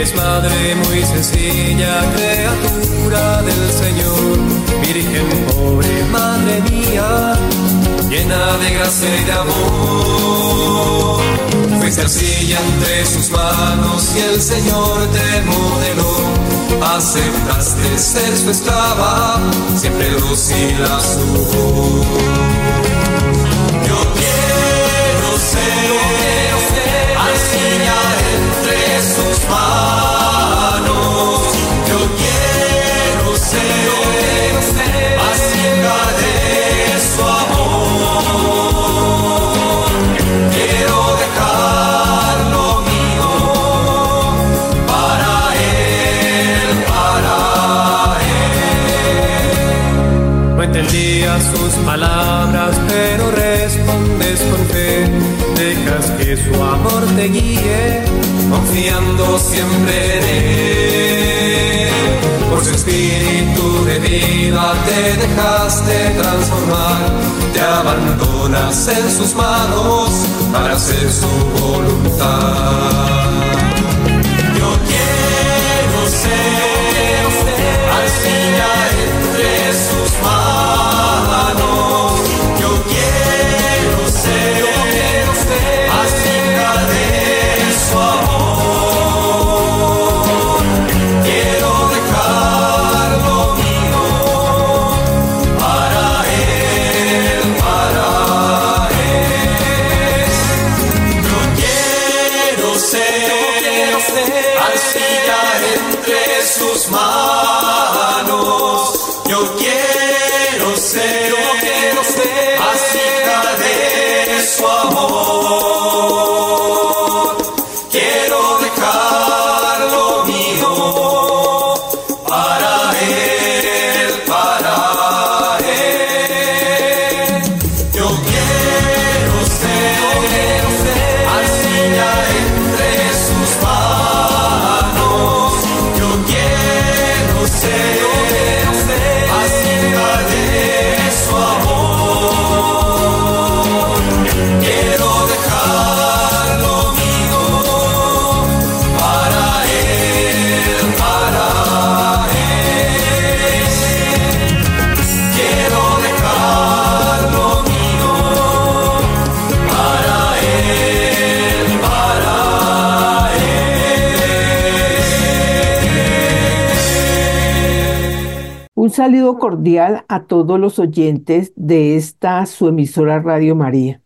Es madre muy sencilla, criatura del Señor, Virgen pobre, madre mía, llena de gracia y de amor. Fuiste arcilla entre sus manos y el Señor te modeló. Aceptaste ser su esclava, siempre luz y la su Yo quiero ser arcilla entre sus manos. Te confiando siempre en él. Por su espíritu de vida te dejaste transformar, te abandonas en sus manos para hacer su voluntad. Cordial a todos los oyentes de esta su emisora Radio María.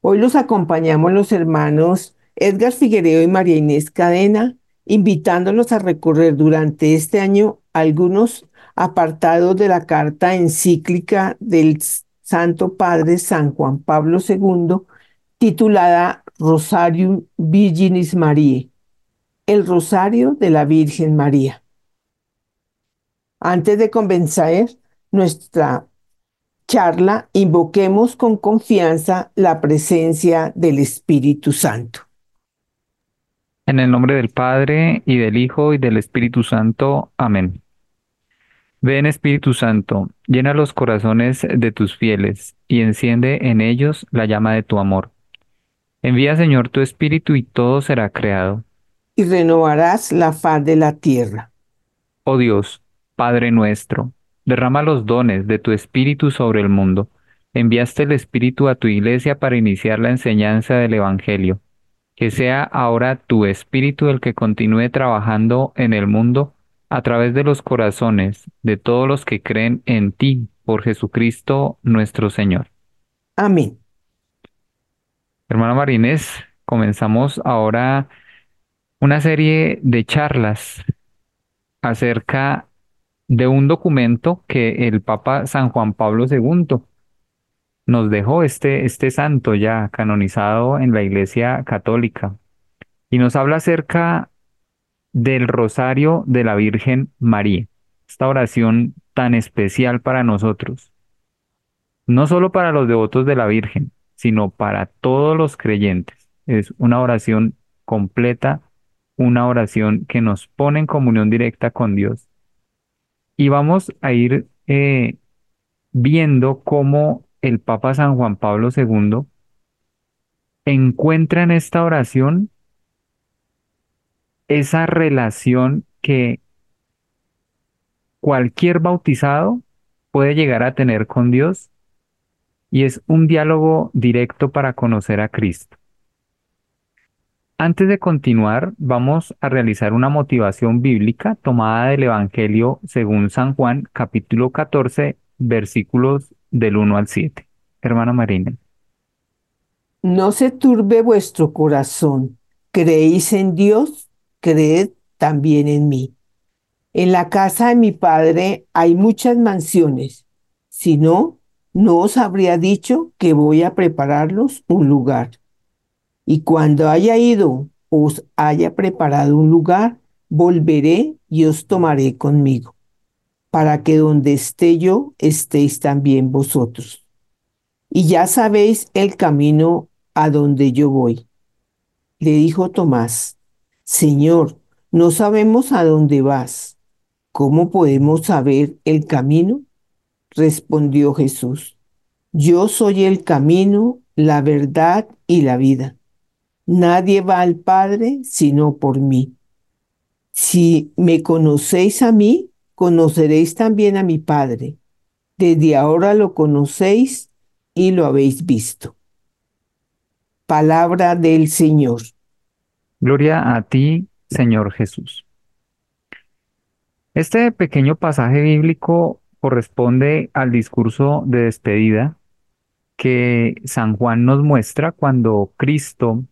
Hoy los acompañamos los hermanos Edgar Figuereo y María Inés Cadena, invitándolos a recorrer durante este año algunos apartados de la carta encíclica del Santo Padre San Juan Pablo II, titulada Rosarium Virginis Mariae, el Rosario de la Virgen María. Antes de comenzar nuestra charla, invoquemos con confianza la presencia del Espíritu Santo. En el nombre del Padre, y del Hijo, y del Espíritu Santo. Amén. Ven Espíritu Santo, llena los corazones de tus fieles, y enciende en ellos la llama de tu amor. Envía, Señor, tu Espíritu, y todo será creado. Y renovarás la faz de la tierra. Oh Dios, Padre nuestro, derrama los dones de tu Espíritu sobre el mundo. Enviaste el Espíritu a tu iglesia para iniciar la enseñanza del Evangelio. Que sea ahora tu Espíritu el que continúe trabajando en el mundo a través de los corazones de todos los que creen en ti por Jesucristo nuestro Señor. Amén. Hermano Marínez, comenzamos ahora una serie de charlas acerca de un documento que el Papa San Juan Pablo II nos dejó este, este santo ya canonizado en la Iglesia Católica y nos habla acerca del Rosario de la Virgen María, esta oración tan especial para nosotros, no solo para los devotos de la Virgen, sino para todos los creyentes. Es una oración completa, una oración que nos pone en comunión directa con Dios. Y vamos a ir eh, viendo cómo el Papa San Juan Pablo II encuentra en esta oración esa relación que cualquier bautizado puede llegar a tener con Dios y es un diálogo directo para conocer a Cristo. Antes de continuar, vamos a realizar una motivación bíblica tomada del Evangelio según San Juan, capítulo 14, versículos del 1 al 7. Hermana Marina. No se turbe vuestro corazón. ¿Creéis en Dios? Creed también en mí. En la casa de mi padre hay muchas mansiones. Si no, no os habría dicho que voy a prepararlos un lugar. Y cuando haya ido, os haya preparado un lugar, volveré y os tomaré conmigo, para que donde esté yo, estéis también vosotros. Y ya sabéis el camino a donde yo voy. Le dijo Tomás, Señor, no sabemos a dónde vas. ¿Cómo podemos saber el camino? Respondió Jesús, Yo soy el camino, la verdad y la vida. Nadie va al Padre sino por mí. Si me conocéis a mí, conoceréis también a mi Padre. Desde ahora lo conocéis y lo habéis visto. Palabra del Señor. Gloria a ti, Señor Jesús. Este pequeño pasaje bíblico corresponde al discurso de despedida que San Juan nos muestra cuando Cristo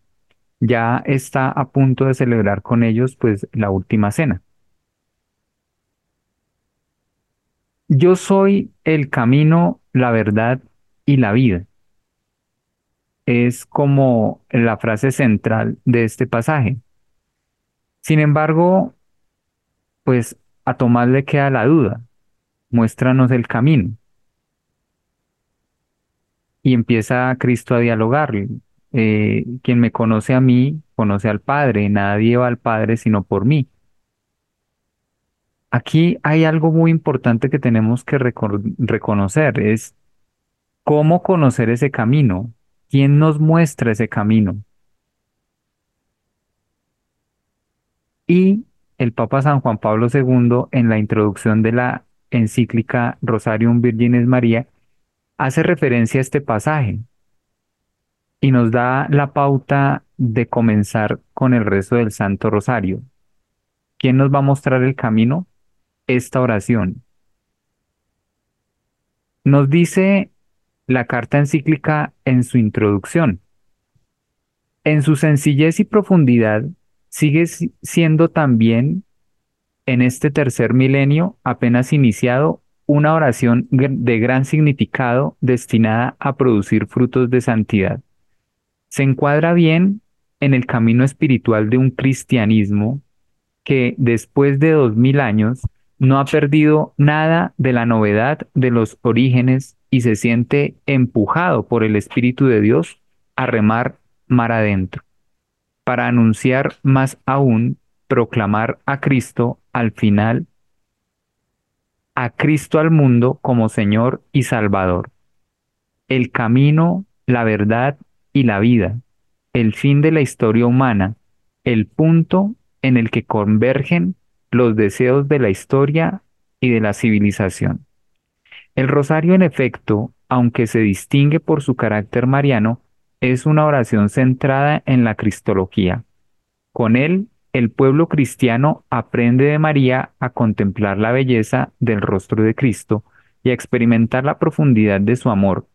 ya está a punto de celebrar con ellos pues la última cena. Yo soy el camino, la verdad y la vida. Es como la frase central de este pasaje. Sin embargo, pues a Tomás le queda la duda. Muéstranos el camino. Y empieza Cristo a dialogarle. Eh, quien me conoce a mí, conoce al Padre. Nadie va al Padre sino por mí. Aquí hay algo muy importante que tenemos que reconocer. Es cómo conocer ese camino. ¿Quién nos muestra ese camino? Y el Papa San Juan Pablo II, en la introducción de la encíclica Rosarium Virginis María, hace referencia a este pasaje y nos da la pauta de comenzar con el rezo del Santo Rosario. ¿Quién nos va a mostrar el camino? Esta oración. Nos dice la carta encíclica en su introducción. En su sencillez y profundidad, sigue siendo también en este tercer milenio apenas iniciado una oración de gran significado destinada a producir frutos de santidad. Se encuadra bien en el camino espiritual de un cristianismo que después de dos mil años no ha perdido nada de la novedad de los orígenes y se siente empujado por el Espíritu de Dios a remar mar adentro para anunciar más aún, proclamar a Cristo al final, a Cristo al mundo como Señor y Salvador, el camino, la verdad y la vida, el fin de la historia humana, el punto en el que convergen los deseos de la historia y de la civilización. El rosario, en efecto, aunque se distingue por su carácter mariano, es una oración centrada en la Cristología. Con él, el pueblo cristiano aprende de María a contemplar la belleza del rostro de Cristo y a experimentar la profundidad de su amor.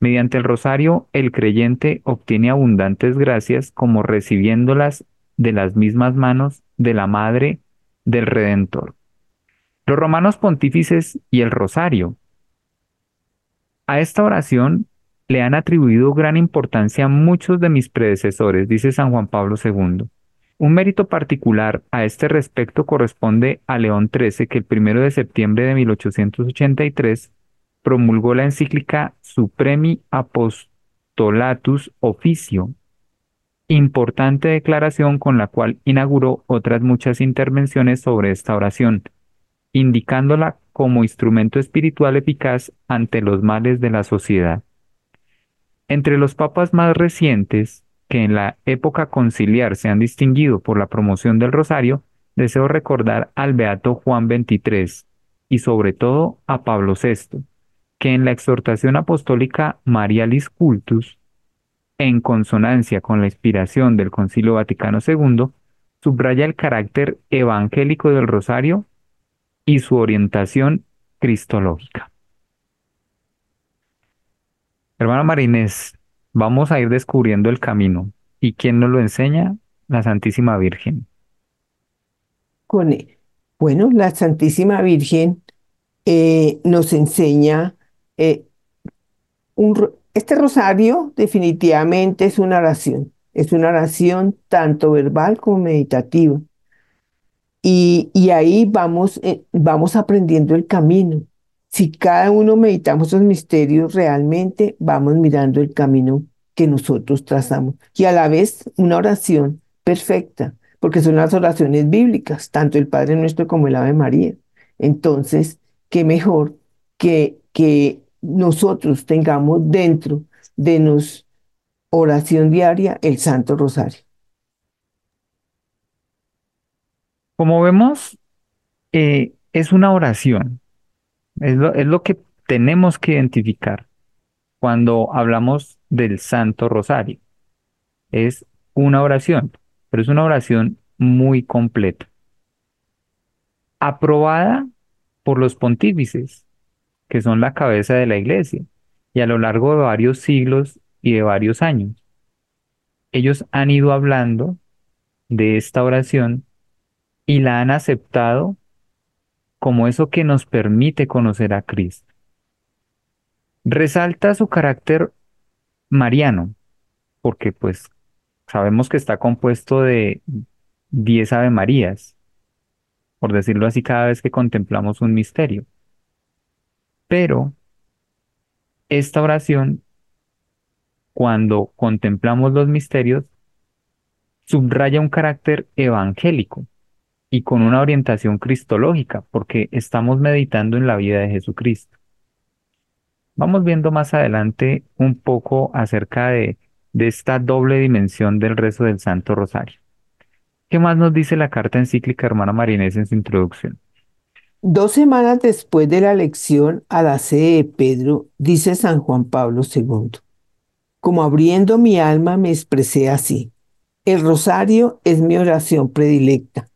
Mediante el rosario, el creyente obtiene abundantes gracias como recibiéndolas de las mismas manos de la Madre del Redentor. Los romanos pontífices y el rosario. A esta oración le han atribuido gran importancia muchos de mis predecesores, dice San Juan Pablo II. Un mérito particular a este respecto corresponde a León XIII, que el 1 de septiembre de 1883 promulgó la encíclica Supremi Apostolatus Officio, importante declaración con la cual inauguró otras muchas intervenciones sobre esta oración, indicándola como instrumento espiritual eficaz ante los males de la sociedad. Entre los papas más recientes, que en la época conciliar se han distinguido por la promoción del rosario, deseo recordar al beato Juan XXIII y sobre todo a Pablo VI, que en la exhortación apostólica Marialis Cultus, en consonancia con la inspiración del Concilio Vaticano II, subraya el carácter evangélico del rosario y su orientación cristológica. Hermana Marinés, vamos a ir descubriendo el camino. ¿Y quién nos lo enseña? La Santísima Virgen. Con, bueno, la Santísima Virgen eh, nos enseña eh, un, este rosario definitivamente es una oración, es una oración tanto verbal como meditativa. Y, y ahí vamos, eh, vamos aprendiendo el camino. Si cada uno meditamos esos misterios, realmente vamos mirando el camino que nosotros trazamos. Y a la vez una oración perfecta, porque son las oraciones bíblicas, tanto el Padre Nuestro como el Ave María. Entonces, qué mejor que, que nosotros tengamos dentro de nos oración diaria el Santo Rosario. Como vemos, eh, es una oración, es lo, es lo que tenemos que identificar cuando hablamos del Santo Rosario. Es una oración, pero es una oración muy completa. Aprobada por los pontífices, que son la cabeza de la iglesia, y a lo largo de varios siglos y de varios años. Ellos han ido hablando de esta oración y la han aceptado como eso que nos permite conocer a Cristo. Resalta su carácter mariano, porque pues sabemos que está compuesto de diez Ave Marías, por decirlo así, cada vez que contemplamos un misterio. Pero esta oración, cuando contemplamos los misterios, subraya un carácter evangélico y con una orientación cristológica, porque estamos meditando en la vida de Jesucristo. Vamos viendo más adelante un poco acerca de, esta doble dimensión del rezo del Santo Rosario. ¿Qué más nos dice la carta encíclica hermana Marinés en su introducción? Dos semanas después de la lección a la sede de Pedro, dice San Juan Pablo II, como abriendo mi alma me expresé así. El rosario es mi oración predilecta,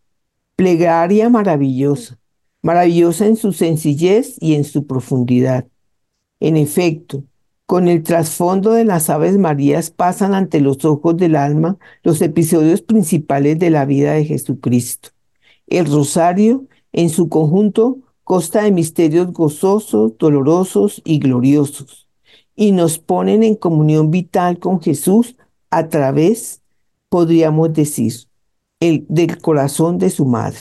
plegaria maravillosa, maravillosa en su sencillez y en su profundidad. En efecto, con el trasfondo de las Aves Marías pasan ante los ojos del alma los episodios principales de la vida de Jesucristo. El rosario en su conjunto consta de misterios gozosos, dolorosos y gloriosos, y nos ponen en comunión vital con Jesús a través, podríamos decir, el, del corazón de su madre.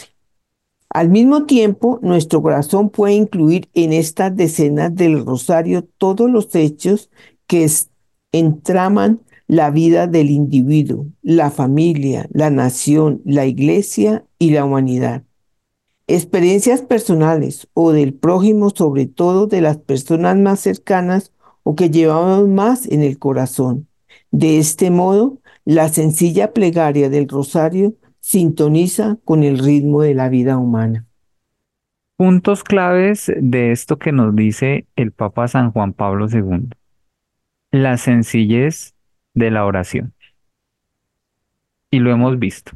Al mismo tiempo, nuestro corazón puede incluir en estas decenas del rosario todos los hechos que entraman la vida del individuo, la familia, la nación, la iglesia y la humanidad experiencias personales o del prójimo, sobre todo de las personas más cercanas o que llevamos más en el corazón. De este modo, la sencilla plegaria del rosario sintoniza con el ritmo de la vida humana. Puntos claves de esto que nos dice el Papa San Juan Pablo II. La sencillez de la oración. Y lo hemos visto.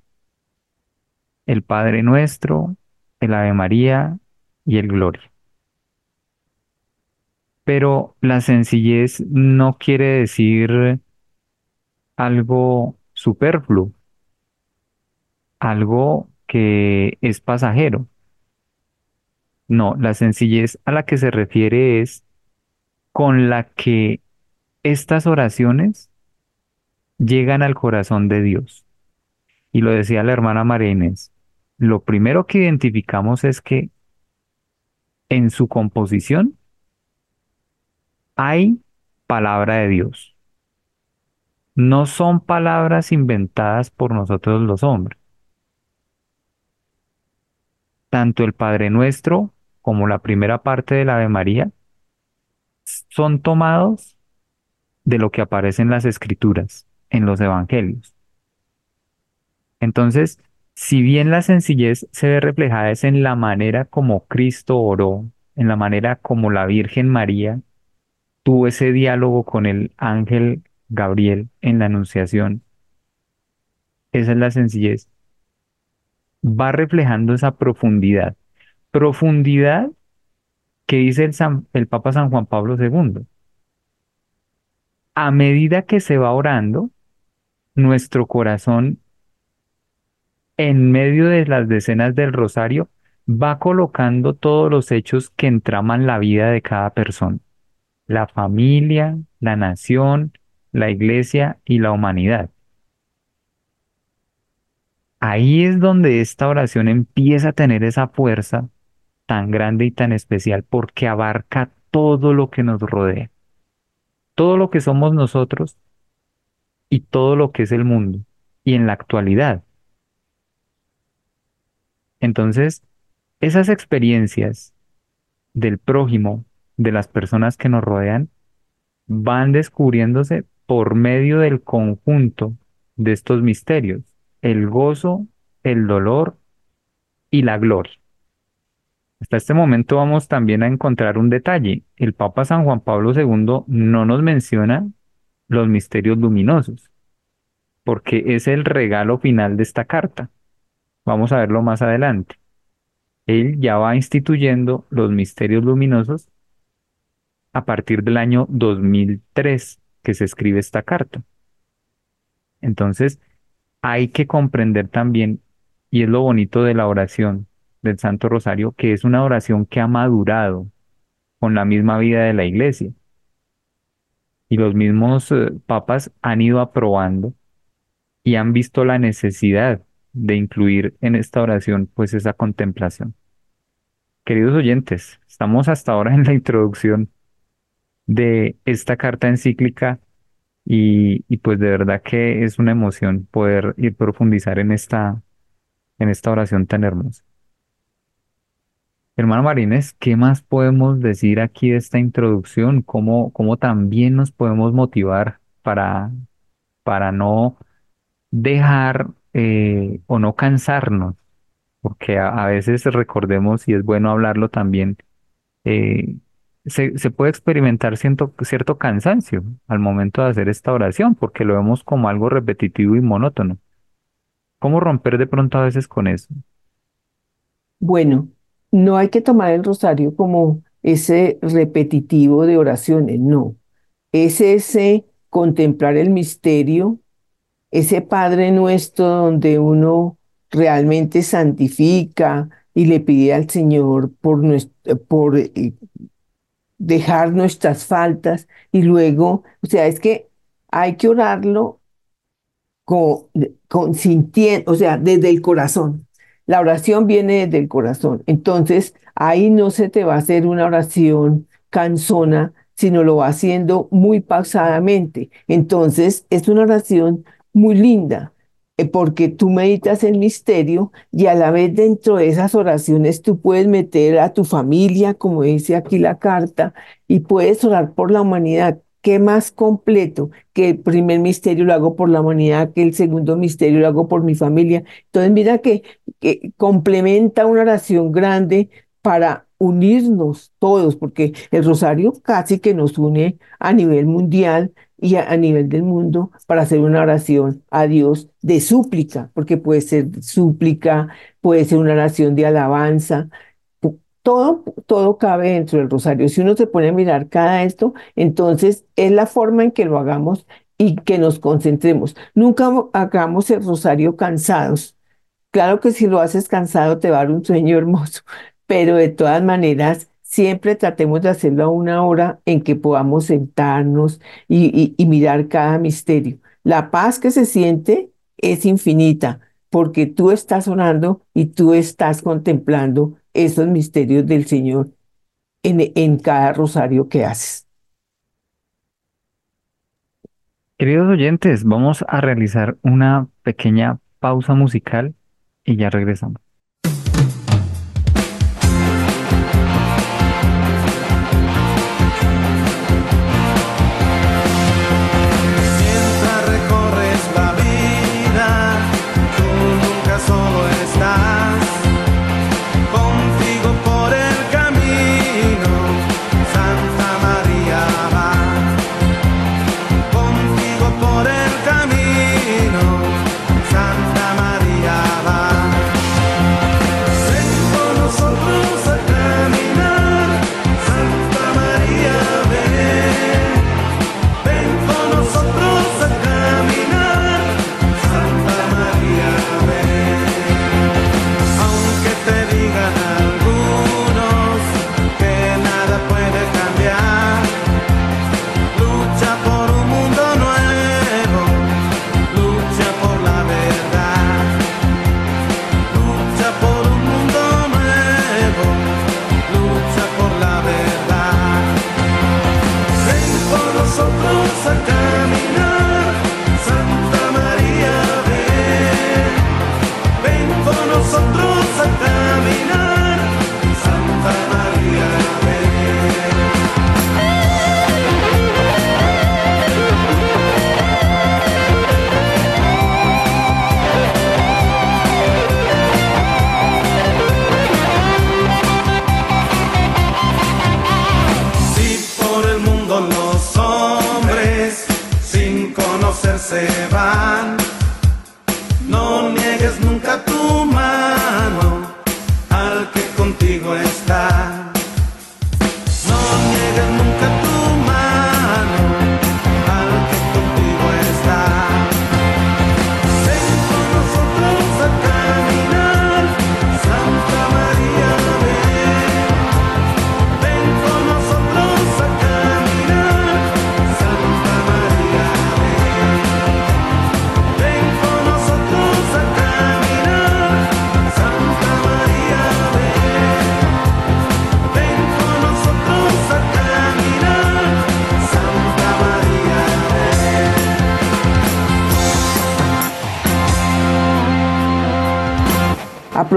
El Padre Nuestro, el Ave María y el Gloria. Pero la sencillez no quiere decir algo superfluo, algo que es pasajero. No, la sencillez a la que se refiere es con la que estas oraciones llegan al corazón de Dios. Y lo decía la hermana María lo primero que identificamos es que en su composición hay palabra de Dios. No son palabras inventadas por nosotros los hombres. Tanto el Padre Nuestro como la primera parte de la Ave María son tomados de lo que aparece en las Escrituras. en los evangelios. Entonces, si bien la sencillez se ve reflejada es en la manera como Cristo oró, en la manera como la Virgen María tuvo ese diálogo con el ángel Gabriel en la Anunciación, esa es la sencillez, va reflejando esa profundidad. Profundidad que dice el, el Papa San Juan Pablo II. A medida que se va orando, nuestro corazón en medio de las decenas del rosario, va colocando todos los hechos que entraman la vida de cada persona. La familia, la nación, la iglesia y la humanidad. Ahí es donde esta oración empieza a tener esa fuerza tan grande y tan especial porque abarca todo lo que nos rodea, todo lo que somos nosotros y todo lo que es el mundo y en la actualidad. Entonces, esas experiencias del prójimo, de las personas que nos rodean, van descubriéndose por medio del conjunto de estos misterios, el gozo, el dolor y la gloria. Hasta este momento vamos también a encontrar un detalle. El Papa San Juan Pablo II no nos menciona los misterios luminosos, porque es el regalo final de esta carta. Vamos a verlo más adelante. Él ya va instituyendo los misterios luminosos a partir del año 2003 que se escribe esta carta. Entonces, hay que comprender también, y es lo bonito de la oración del Santo Rosario, que es una oración que ha madurado con la misma vida de la iglesia. Y los mismos eh, papas han ido aprobando y han visto la necesidad de incluir en esta oración pues esa contemplación. Queridos oyentes, estamos hasta ahora en la introducción de esta carta encíclica y, y, pues de verdad que es una emoción poder ir profundizar en esta, en esta oración tan hermosa. Hermano Marines, ¿qué más podemos decir aquí de esta introducción? ¿Cómo, cómo también nos podemos motivar para, para no dejar eh, o no cansarnos, porque a, veces recordemos, y es bueno hablarlo también, eh, se, se, puede experimentar cierto, cierto cansancio al momento de hacer esta oración, porque lo vemos como algo repetitivo y monótono. ¿Cómo romper de pronto a veces con eso? Bueno, no hay que tomar el rosario como ese repetitivo de oraciones, no. Es ese contemplar el misterio ese Padre nuestro donde uno realmente santifica y le pide al Señor por, por eh, dejar nuestras faltas y luego, o sea, es que hay que orarlo con, con sintiendo, o sea, desde el corazón. La oración viene desde el corazón. Entonces, ahí no se te va a hacer una oración cansona, sino lo va haciendo muy pausadamente. Entonces, es una oración muy linda, eh, porque tú meditas el misterio y a la vez dentro de esas oraciones tú puedes meter a tu familia, como dice aquí la carta, y puedes orar por la humanidad. ¿Qué más completo que el primer misterio lo hago por la humanidad, que el segundo misterio lo hago por mi familia? Entonces mira que, que complementa una oración grande para unirnos todos, porque el rosario casi que nos une a nivel mundial, y a, nivel del mundo para hacer una oración a Dios de súplica, porque puede ser súplica, puede ser una oración de alabanza. Todo, todo cabe dentro del rosario. Si uno se pone a mirar cada esto, entonces es la forma en que lo hagamos y que nos concentremos. Nunca hagamos el rosario cansados. Claro que si lo haces cansado te va a dar un sueño hermoso, pero de todas maneras siempre tratemos de hacerlo a una hora en que podamos sentarnos y, mirar cada misterio. La paz que se siente es infinita porque tú estás orando y tú estás contemplando esos misterios del Señor en, en cada rosario que haces. Queridos oyentes, vamos a realizar una pequeña pausa musical y ya regresamos.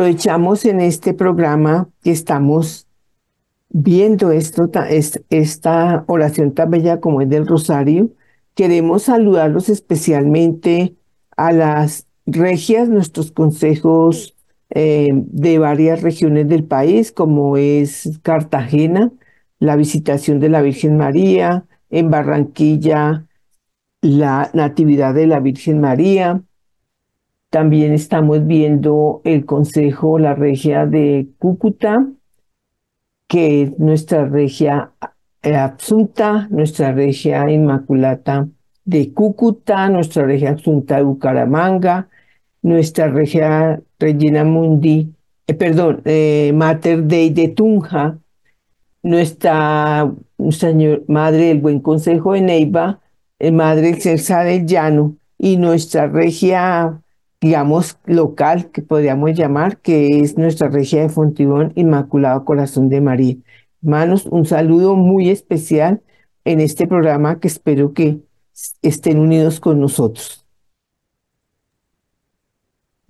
Aprovechamos en este programa que estamos viendo esto, ta- es- esta oración tan bella como es del Rosario. Queremos saludarlos especialmente a las regias, nuestros consejos eh, de varias regiones del país, como es Cartagena, la visitación de la Virgen María, en Barranquilla, la Natividad de la Virgen María. También estamos viendo el Consejo, la regia de Cúcuta, que es nuestra regia Absunta, nuestra regia Inmaculata de Cúcuta, nuestra regia Absunta de Bucaramanga, nuestra regia Regina Mundi, eh, perdón, eh, Mater Dei de Tunja, nuestra señor, Madre del Buen Consejo de Neiva, eh, Madre Excelsa del Llano y nuestra regia, digamos, local, que podríamos llamar, que es nuestra regia de Fontibón, Inmaculado Corazón de María. Hermanos, un saludo muy especial en este programa que espero que estén unidos con nosotros.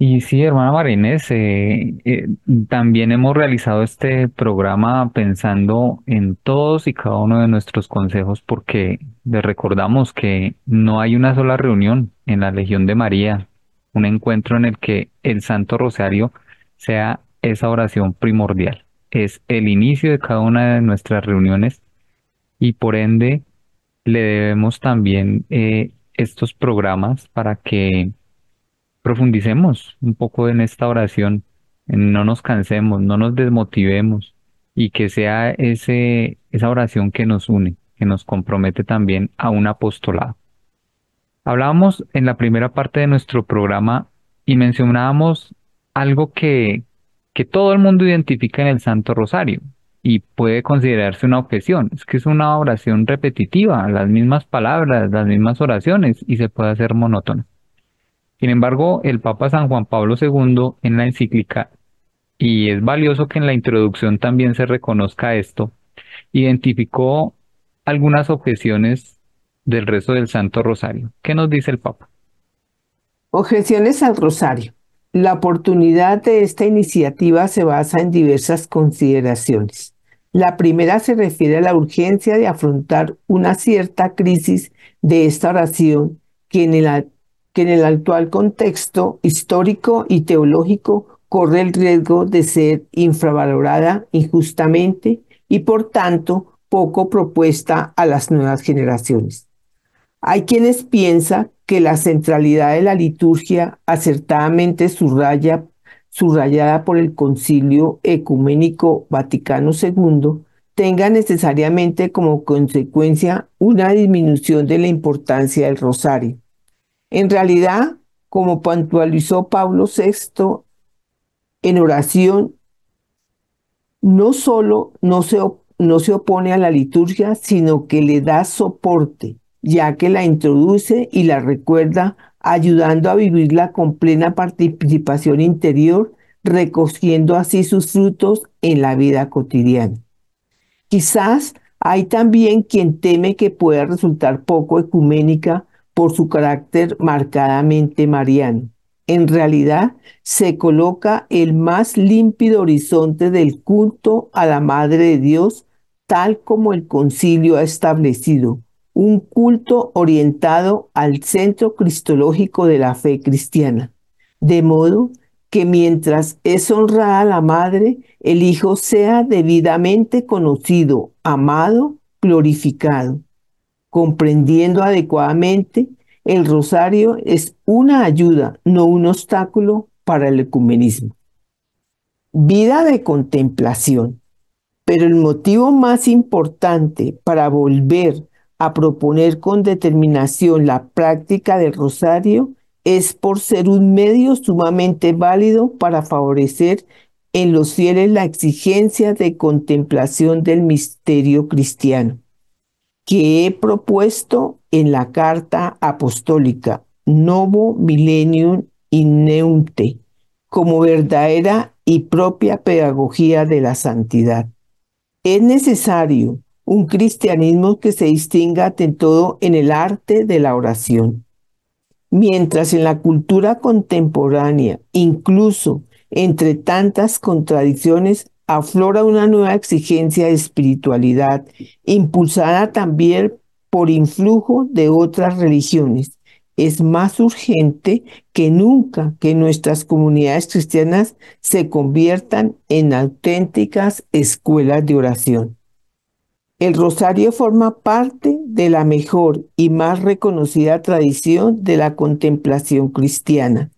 Y sí, hermana Marínez, eh, eh, también hemos realizado este programa pensando en todos y cada uno de nuestros consejos porque les recordamos que no hay una sola reunión en la Legión de María, un encuentro en el que el Santo Rosario sea esa oración primordial. Es el inicio de cada una de nuestras reuniones y por ende le debemos también eh, estos programas para que profundicemos un poco en esta oración, no nos cansemos, no nos desmotivemos y que sea ese, esa oración que nos une, que nos compromete también a un apostolado. Hablábamos en la primera parte de nuestro programa y mencionábamos algo que, que todo el mundo identifica en el Santo Rosario y puede considerarse una objeción. Es que es una oración repetitiva, las mismas palabras, las mismas oraciones y se puede hacer monótona. Sin embargo, el Papa San Juan Pablo II en la encíclica, y es valioso que en la introducción también se reconozca esto, identificó algunas objeciones del resto del Santo Rosario. ¿Qué nos dice el Papa? Objeciones al Rosario. La oportunidad de esta iniciativa se basa en diversas consideraciones. La primera se refiere a la urgencia de afrontar una cierta crisis de esta oración que en el, que en el actual contexto histórico y teológico corre el riesgo de ser infravalorada injustamente y por tanto poco propuesta a las nuevas generaciones. Hay quienes piensan que la centralidad de la liturgia acertadamente subraya, subrayada por el Concilio Ecuménico Vaticano II tenga necesariamente como consecuencia una disminución de la importancia del rosario. En realidad, como puntualizó Pablo VI en oración, no solo no se, no se opone a la liturgia, sino que le da soporte, ya que la introduce y la recuerda, ayudando a vivirla con plena participación interior, recogiendo así sus frutos en la vida cotidiana. Quizás hay también quien teme que pueda resultar poco ecuménica por su carácter marcadamente mariano. En realidad, se coloca el más límpido horizonte del culto a la Madre de Dios, tal como el concilio ha establecido, un culto orientado al centro cristológico de la fe cristiana. De modo que mientras es honrada la Madre, el Hijo sea debidamente conocido, amado, glorificado, comprendiendo adecuadamente el rosario es una ayuda, no un obstáculo para el ecumenismo. Vida de contemplación. Pero el motivo más importante para volver a proponer con determinación la práctica del rosario es por ser un medio sumamente válido para favorecer en los fieles la exigencia de contemplación del misterio cristiano, que he propuesto en la carta apostólica Novo Millennium Inneunte como verdadera y propia pedagogía de la santidad. Es necesario un cristianismo que se distinga ante todo en el arte de la oración. Mientras en la cultura contemporánea, incluso entre tantas contradicciones, aflora una nueva exigencia de espiritualidad, impulsada también por influjo de otras religiones. Es más urgente que nunca que nuestras comunidades cristianas se conviertan en auténticas escuelas de oración. El rosario forma parte de la mejor y más reconocida tradición de la contemplación cristiana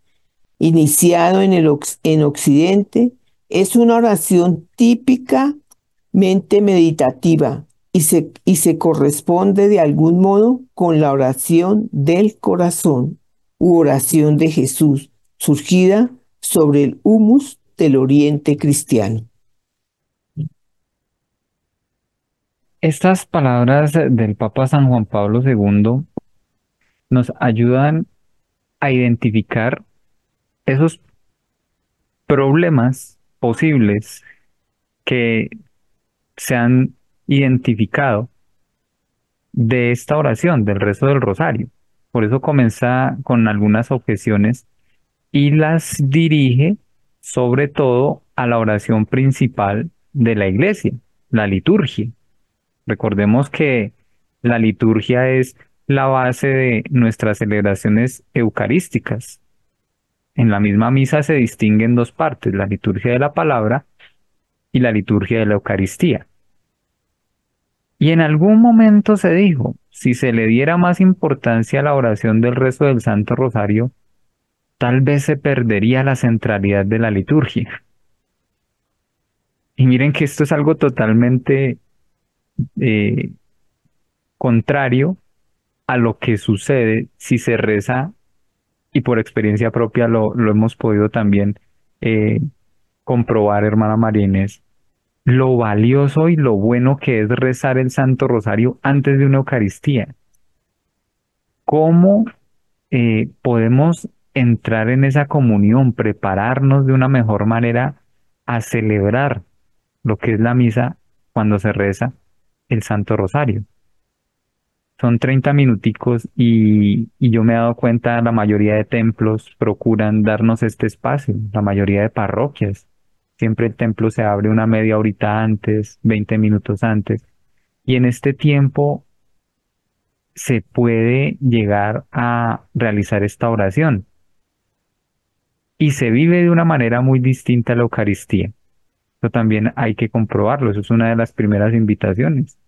iniciado en, el, en Occidente, es una oración típicamente meditativa y se, y se corresponde de algún modo con la oración del corazón u oración de Jesús, surgida sobre el humus del oriente cristiano. Estas palabras del Papa San Juan Pablo II nos ayudan a identificar esos problemas posibles que se han identificado de esta oración, del resto del rosario. Por eso comienza con algunas objeciones y las dirige sobre todo a la oración principal de la iglesia, la liturgia. Recordemos que la liturgia es la base de nuestras celebraciones eucarísticas, en la misma misa se distinguen dos partes, la liturgia de la palabra y la liturgia de la Eucaristía. Y en algún momento se dijo, si se le diera más importancia a la oración del resto del Santo Rosario, tal vez se perdería la centralidad de la liturgia. Y miren que esto es algo totalmente eh, contrario a lo que sucede si se reza y por experiencia propia lo, hemos podido también eh, comprobar, hermana María lo valioso y lo bueno que es rezar el Santo Rosario antes de una Eucaristía. ¿Cómo eh, podemos entrar en esa comunión, prepararnos de una mejor manera a celebrar lo que es la misa cuando se reza el Santo Rosario? son 30 minuticos y, yo me he dado cuenta, la mayoría de templos procuran darnos este espacio, la mayoría de parroquias. Siempre el templo se abre una media horita antes, 20 minutos antes. Y en este tiempo se puede llegar a realizar esta oración. Y se vive de una manera muy distinta a la Eucaristía. Eso también hay que comprobarlo, eso es una de las primeras invitaciones.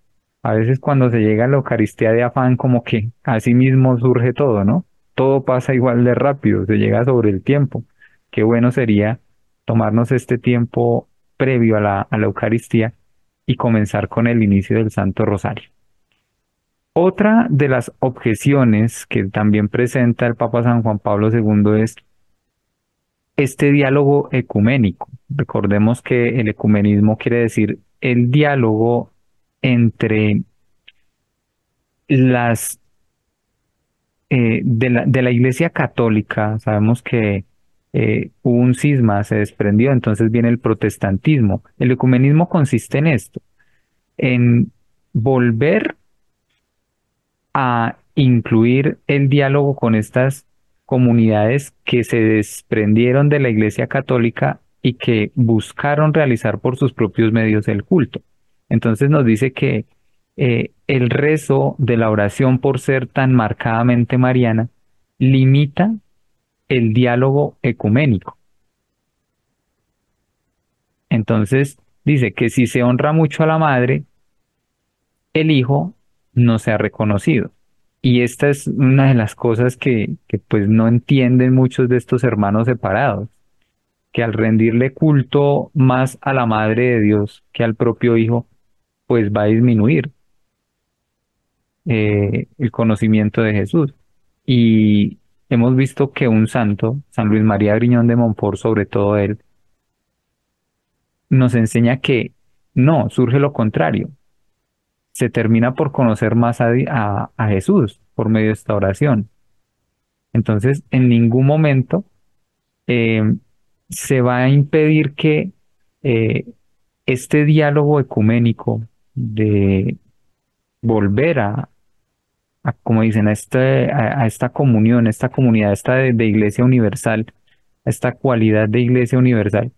A veces cuando se llega a la Eucaristía de afán, como que así mismo surge todo, ¿no? Todo pasa igual de rápido, se llega sobre el tiempo. Qué bueno sería tomarnos este tiempo previo a la, Eucaristía y comenzar con el inicio del Santo Rosario. Otra de las objeciones que también presenta el Papa San Juan Pablo II es este diálogo ecuménico. Recordemos que el ecumenismo quiere decir el diálogo entre las eh, de, la, de, la, Iglesia Católica, sabemos que eh, hubo un cisma, se desprendió, entonces viene el protestantismo. El ecumenismo consiste en esto, en volver a incluir el diálogo con estas comunidades que se desprendieron de la Iglesia Católica y que buscaron realizar por sus propios medios el culto. Entonces nos dice que eh, el rezo de la oración por ser tan marcadamente mariana limita el diálogo ecuménico. Entonces dice que si se honra mucho a la madre, el hijo no se ha reconocido. Y esta es una de las cosas que, que pues no entienden muchos de estos hermanos separados, que al rendirle culto más a la Madre de Dios que al propio Hijo, pues va a disminuir eh, el conocimiento de Jesús. Y hemos visto que un santo, San Luis María Griñón de Montfort, sobre todo él, nos enseña que no, surge lo contrario. Se termina por conocer más a, Jesús por medio de esta oración. Entonces, en ningún momento eh, se va a impedir que eh, este diálogo ecuménico de volver a, como dicen, a, este, a, esta comunión, esta comunidad, esta de, iglesia universal, esta cualidad de iglesia universal,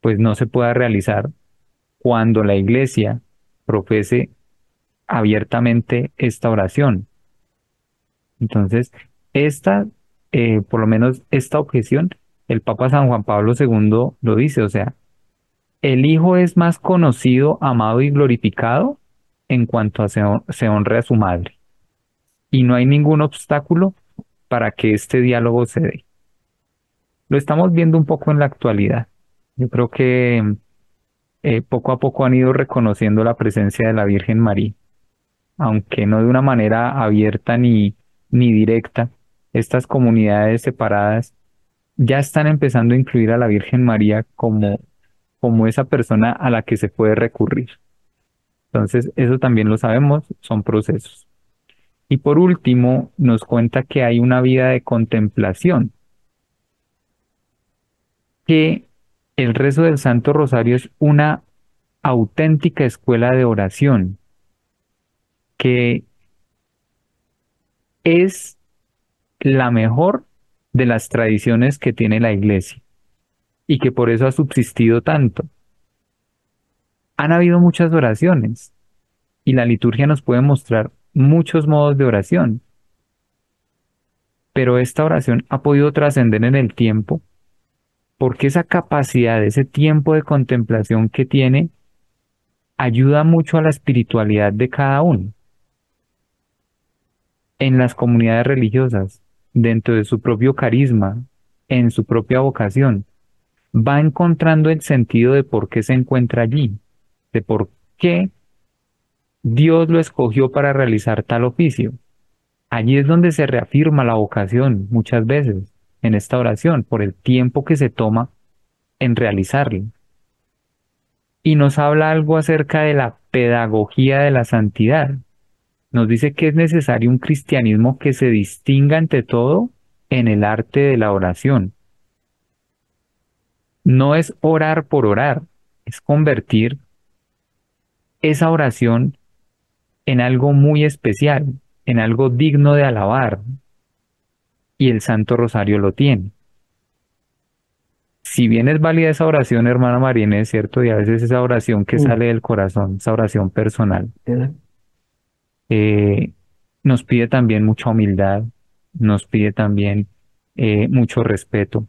pues no se pueda realizar cuando la iglesia profese abiertamente esta oración. Entonces, esta, eh, por lo menos esta objeción, el Papa San Juan Pablo II lo dice, o sea, el Hijo es más conocido, amado y glorificado en cuanto se, se honre a su madre. Y no hay ningún obstáculo para que este diálogo se dé. Lo estamos viendo un poco en la actualidad. Yo creo que eh, poco a poco han ido reconociendo la presencia de la Virgen María, aunque no de una manera abierta ni, ni directa. Estas comunidades separadas ya están empezando a incluir a la Virgen María como, como esa persona a la que se puede recurrir. Entonces, eso también lo sabemos, son procesos. Y por último, nos cuenta que hay una vida de contemplación, que el rezo del Santo Rosario es una auténtica escuela de oración, que es la mejor de las tradiciones que tiene la Iglesia y que por eso ha subsistido tanto. Han habido muchas oraciones y la liturgia nos puede mostrar muchos modos de oración, pero esta oración ha podido trascender en el tiempo porque esa capacidad, ese tiempo de contemplación que tiene, ayuda mucho a la espiritualidad de cada uno. En las comunidades religiosas, dentro de su propio carisma, en su propia vocación, va encontrando el sentido de por qué se encuentra allí, de por qué Dios lo escogió para realizar tal oficio. Allí es donde se reafirma la vocación muchas veces en esta oración por el tiempo que se toma en realizarlo. Y nos habla algo acerca de la pedagogía de la santidad. Nos dice que es necesario un cristianismo que se distinga ante todo en el arte de la oración. No es orar por orar, es convertir esa oración en algo muy especial, en algo digno de alabar. Y el Santo Rosario lo tiene. Si bien es válida esa oración, hermana Marina, es cierto, y a veces esa oración que sale del corazón, esa oración personal, eh, nos pide también mucha humildad, nos pide también eh, mucho respeto.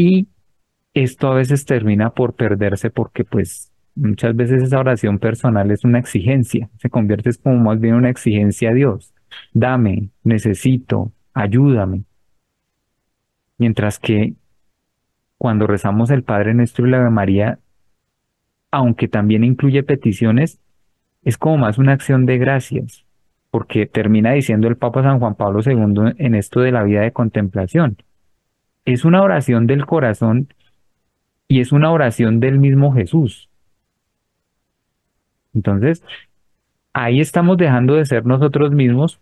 Y esto a veces termina por perderse porque pues muchas veces esa oración personal es una exigencia, se convierte como más bien una exigencia a Dios. Dame, necesito, ayúdame. Mientras que cuando rezamos el Padre Nuestro y la Ave María, aunque también incluye peticiones, es como más una acción de gracias, porque termina diciendo el Papa San Juan Pablo II en esto de la vida de contemplación. Es una oración del corazón y es una oración del mismo Jesús. Entonces, ahí estamos dejando de ser nosotros mismos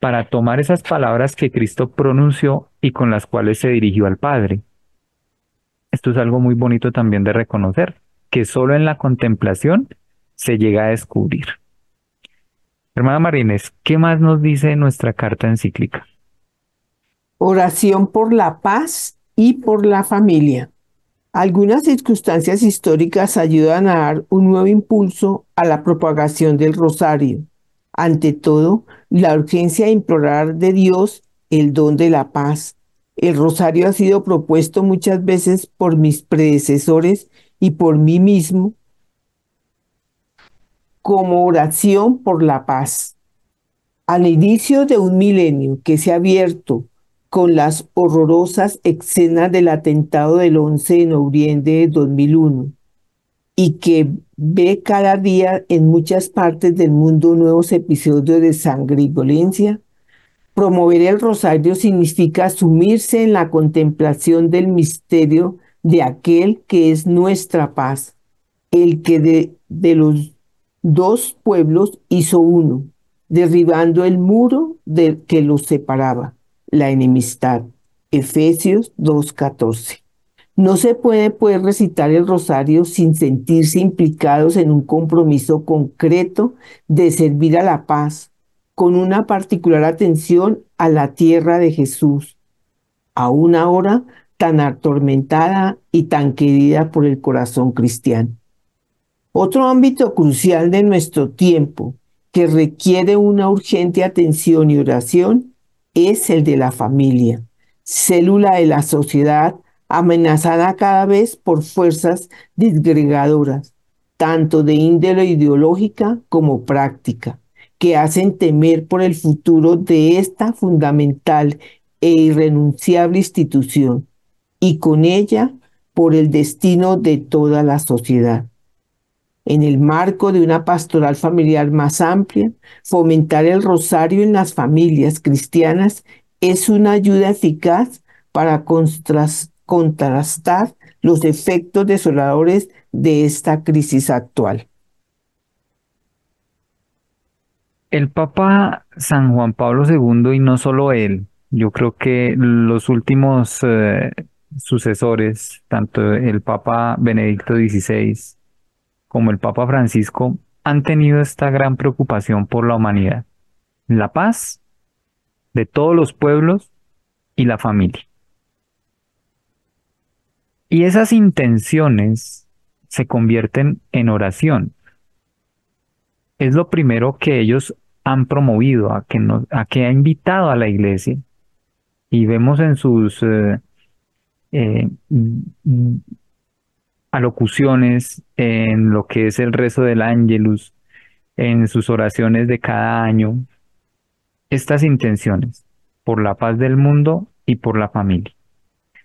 para tomar esas palabras que Cristo pronunció y con las cuales se dirigió al Padre. Esto es algo muy bonito también de reconocer, que solo en la contemplación se llega a descubrir. Hermana Marínez, ¿qué más nos dice nuestra carta encíclica? Oración por la paz y por la familia. Algunas circunstancias históricas ayudan a dar un nuevo impulso a la propagación del rosario. Ante todo, la urgencia de implorar de Dios el don de la paz. El rosario ha sido propuesto muchas veces por mis predecesores y por mí mismo como oración por la paz. Al inicio de un milenio que se ha abierto con las horrorosas escenas del atentado del 11 de noviembre de 2001 y que ve cada día en muchas partes del mundo nuevos episodios de sangre y violencia, promover el rosario significa sumirse en la contemplación del misterio de aquel que es nuestra paz, el que de, de los dos pueblos hizo uno, derribando el muro de, que los separaba, la enemistad. Efesios 2.14. No se puede pues recitar el rosario sin sentirse implicados en un compromiso concreto de servir a la paz, con una particular atención a la tierra de Jesús, a una hora tan atormentada y tan querida por el corazón cristiano. Otro ámbito crucial de nuestro tiempo que requiere una urgente atención y oración es el de la familia, célula de la sociedad amenazada cada vez por fuerzas disgregadoras, tanto de índole ideológica como práctica, que hacen temer por el futuro de esta fundamental e irrenunciable institución y con ella por el destino de toda la sociedad en el marco de una pastoral familiar más amplia, fomentar el rosario en las familias cristianas es una ayuda eficaz para contrastar los efectos desoladores de esta crisis actual. El Papa San Juan Pablo II, y no solo él, yo creo que los últimos eh, sucesores, tanto el Papa Benedicto XVI, como el Papa Francisco han tenido esta gran preocupación por la humanidad, la paz de todos los pueblos y la familia. Y esas intenciones se convierten en oración. Es lo primero que ellos han promovido, a que, a que ha invitado a la iglesia. Y vemos en sus eh, eh, alocuciones, en lo que es el rezo del ángelus, en sus oraciones de cada año, estas intenciones por la paz del mundo y por la familia.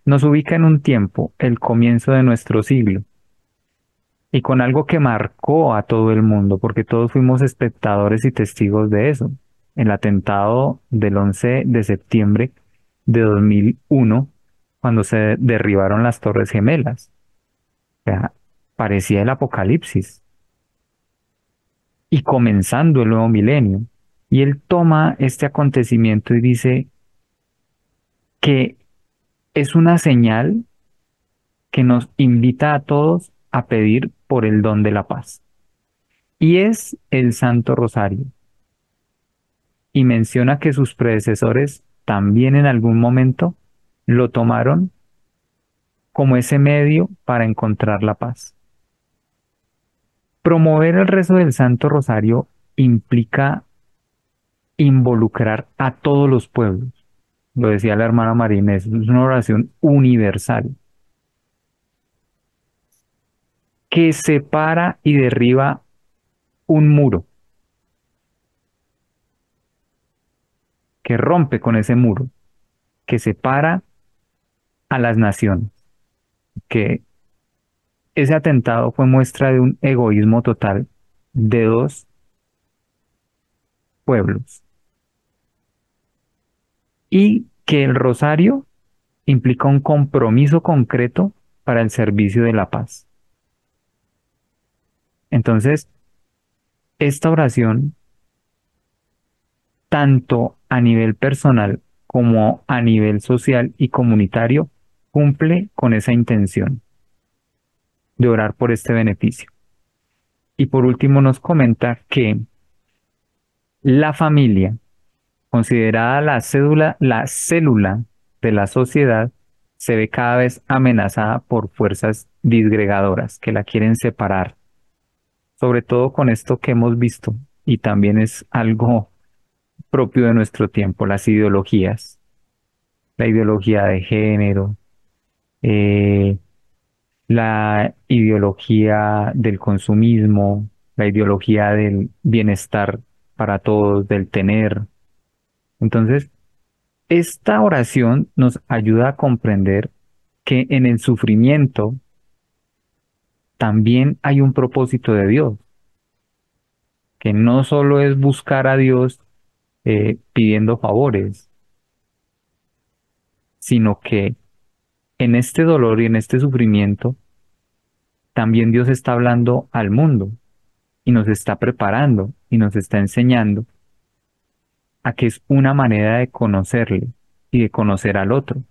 Nos ubica en un tiempo, el comienzo de nuestro siglo, y con algo que marcó a todo el mundo, porque todos fuimos espectadores y testigos de eso. El atentado del 11 de septiembre de 2001, cuando se derribaron las Torres Gemelas parecía el apocalipsis. Y comenzando el nuevo milenio. Y él toma este acontecimiento y dice que es una señal que nos invita a todos a pedir por el don de la paz. Y es el Santo Rosario. Y menciona que sus predecesores también en algún momento lo tomaron como ese medio para encontrar la paz. Promover el rezo del Santo Rosario implica involucrar a todos los pueblos. Lo decía la hermana Marínez, es una oración universal que separa y derriba un muro, que rompe con ese muro, que separa a las naciones que ese atentado fue muestra de un egoísmo total de dos pueblos. Y que el rosario implica un compromiso concreto para el servicio de la paz. Entonces, esta oración, tanto a nivel personal como a nivel social y comunitario, cumple con esa intención de orar por este beneficio. Y por último nos comenta que la familia, considerada la cédula, la célula de la sociedad, se ve cada vez amenazada por fuerzas disgregadoras que la quieren separar. Sobre todo con esto que hemos visto, y también es algo propio de nuestro tiempo, las ideologías. La ideología de género, eh, la ideología del consumismo, la ideología del bienestar para todos, del tener. Entonces, esta oración nos ayuda a comprender que en el sufrimiento también hay un propósito de Dios, que no solo es buscar a Dios eh, pidiendo favores, sino que en este dolor y en este sufrimiento, también Dios está hablando al mundo y nos está preparando y nos está enseñando a que es una manera de conocerle y de conocer al otro.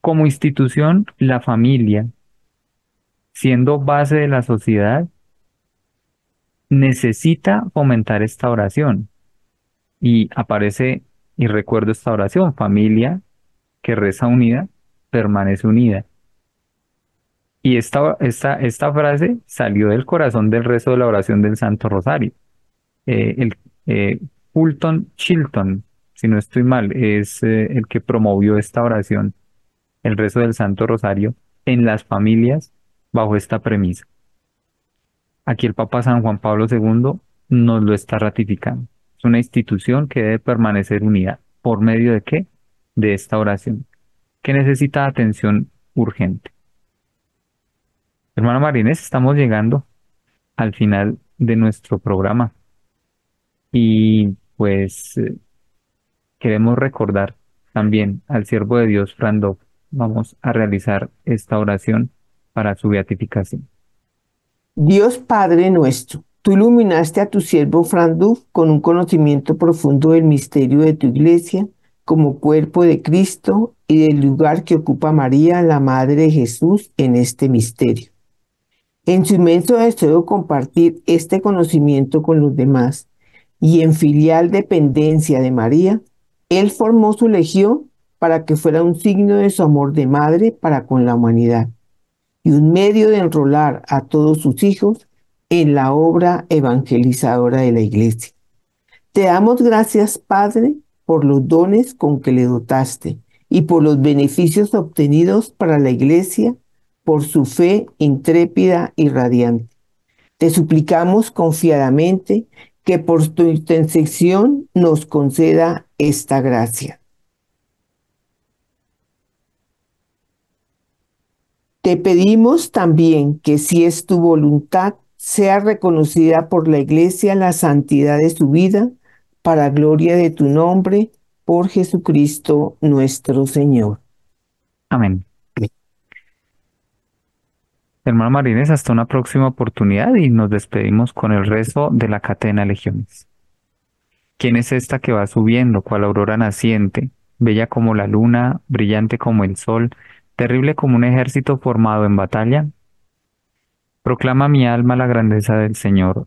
Como institución, la familia, siendo base de la sociedad, necesita fomentar esta oración. Y aparece, y recuerdo esta oración, familia que reza unida, permanece unida. Y esta, esta, esta frase salió del corazón del rezo de la oración del Santo Rosario. Eh, el, eh, Fulton Chilton, si no estoy mal, es eh, el que promovió esta oración, el rezo del Santo Rosario, en las familias bajo esta premisa. Aquí el Papa San Juan Pablo II nos lo está ratificando. Es una institución que debe permanecer unida. ¿Por medio de qué? De esta oración, que necesita atención urgente. Hermano Marines, estamos llegando al final de nuestro programa. Y pues eh, queremos recordar también al siervo de Dios, Frando. Vamos a realizar esta oración para su beatificación. Dios Padre nuestro, tú iluminaste a tu siervo Franduf con un conocimiento profundo del misterio de tu iglesia como cuerpo de Cristo y del lugar que ocupa María, la Madre de Jesús, en este misterio. En su inmenso deseo compartir este conocimiento con los demás y en filial dependencia de María, él formó su legión para que fuera un signo de su amor de madre para con la humanidad y un medio de enrolar a todos sus hijos en la obra evangelizadora de la iglesia. Te damos gracias, Padre, por los dones con que le dotaste y por los beneficios obtenidos para la iglesia por su fe intrépida y radiante. Te suplicamos confiadamente que por tu intercesión nos conceda esta gracia. Te pedimos también que si es tu voluntad, sea reconocida por la Iglesia la santidad de su vida, para gloria de tu nombre, por Jesucristo nuestro Señor. Amén. Hermano Marines, hasta una próxima oportunidad y nos despedimos con el rezo de la Catena Legiones. ¿Quién es esta que va subiendo, cual aurora naciente, bella como la luna, brillante como el sol, terrible como un ejército formado en batalla? Proclama mi alma la grandeza del Señor,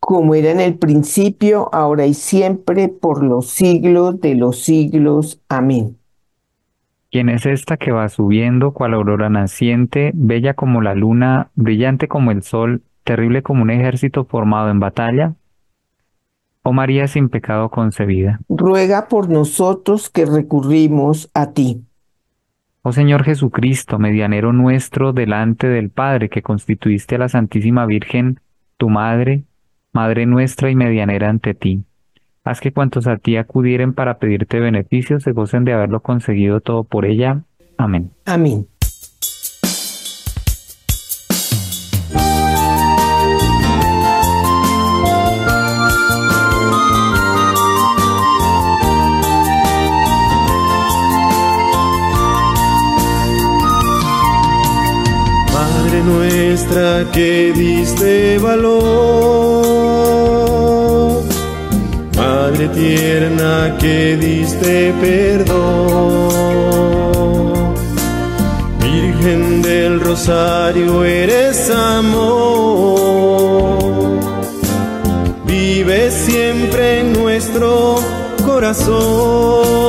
Como era en el principio, ahora y siempre, por los siglos de los siglos. Amén. ¿Quién es esta que va subiendo cual aurora naciente, bella como la luna, brillante como el sol, terrible como un ejército formado en batalla? Oh María sin pecado concebida. Ruega por nosotros que recurrimos a ti. Oh Señor Jesucristo, medianero nuestro delante del Padre, que constituiste a la Santísima Virgen, tu Madre, Madre nuestra y medianera ante ti. Haz que cuantos a ti acudieren para pedirte beneficios se gocen de haberlo conseguido todo por ella. Amén. Amén. Madre nuestra que diste valor Madre tierna que diste perdón. Virgen del Rosario, eres amor. Vive siempre en nuestro corazón.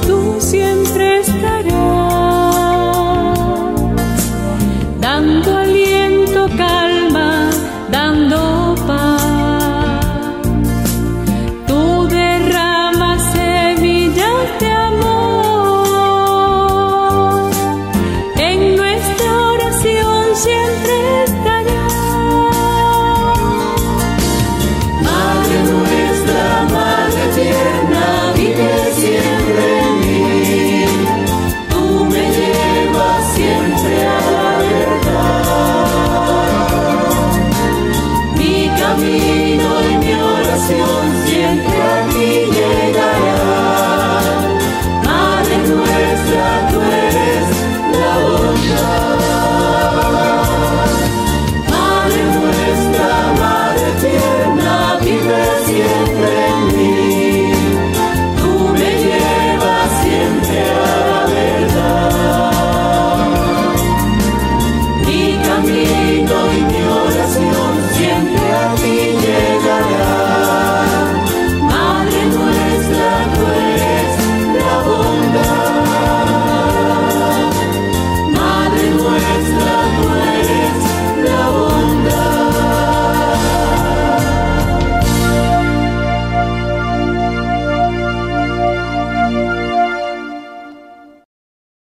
tú siempre estarás.